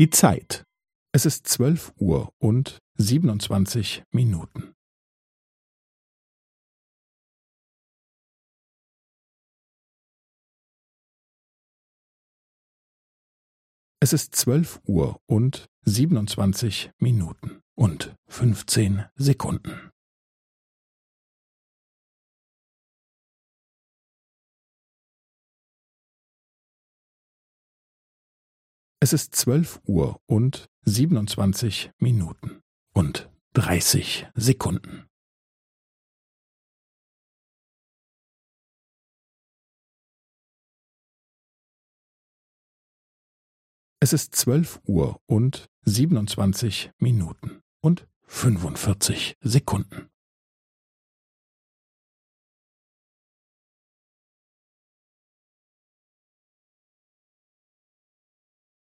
Die Zeit. Es ist zwölf Uhr und siebenundzwanzig Minuten. Es ist zwölf Uhr und siebenundzwanzig Minuten und fünfzehn Sekunden. Es ist zwölf Uhr und siebenundzwanzig Minuten und dreißig Sekunden. Es ist zwölf Uhr und siebenundzwanzig Minuten und fünfundvierzig Sekunden.